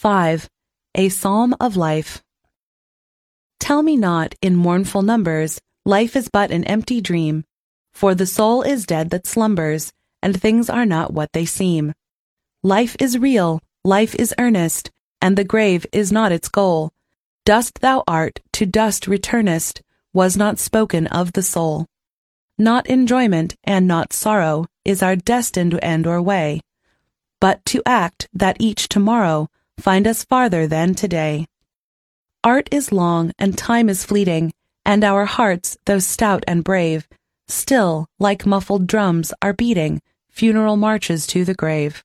5. A Psalm of Life. Tell me not in mournful numbers, life is but an empty dream, for the soul is dead that slumbers, and things are not what they seem. Life is real, life is earnest, and the grave is not its goal. Dust thou art, to dust returnest, was not spoken of the soul. Not enjoyment and not sorrow is our destined end or way, but to act that each tomorrow find us farther than today. Art is long and time is fleeting, and our hearts, though stout and brave, still, like muffled drums, are beating funeral marches to the grave.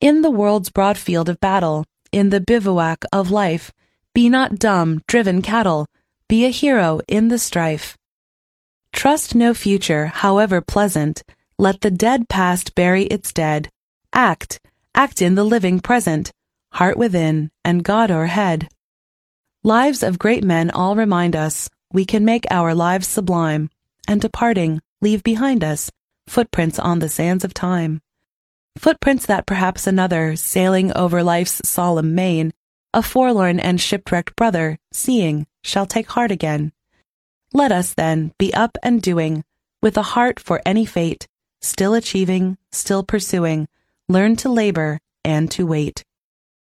In the world's broad field of battle, in the bivouac of life, be not dumb, driven cattle, be a hero in the strife. Trust no future, however pleasant, let the dead past bury its dead. Act, act in the living present, heart within, and God o'erhead. Lives of great men all remind us we can make our lives sublime, and departing, leave behind us footprints on the sands of time. Footprints that perhaps another, sailing over life's solemn main, a forlorn and shipwrecked brother, seeing, shall take heart again. Let us, then, be up and doing, with a heart for any fate, still achieving, still pursuing, learn to labor and to wait.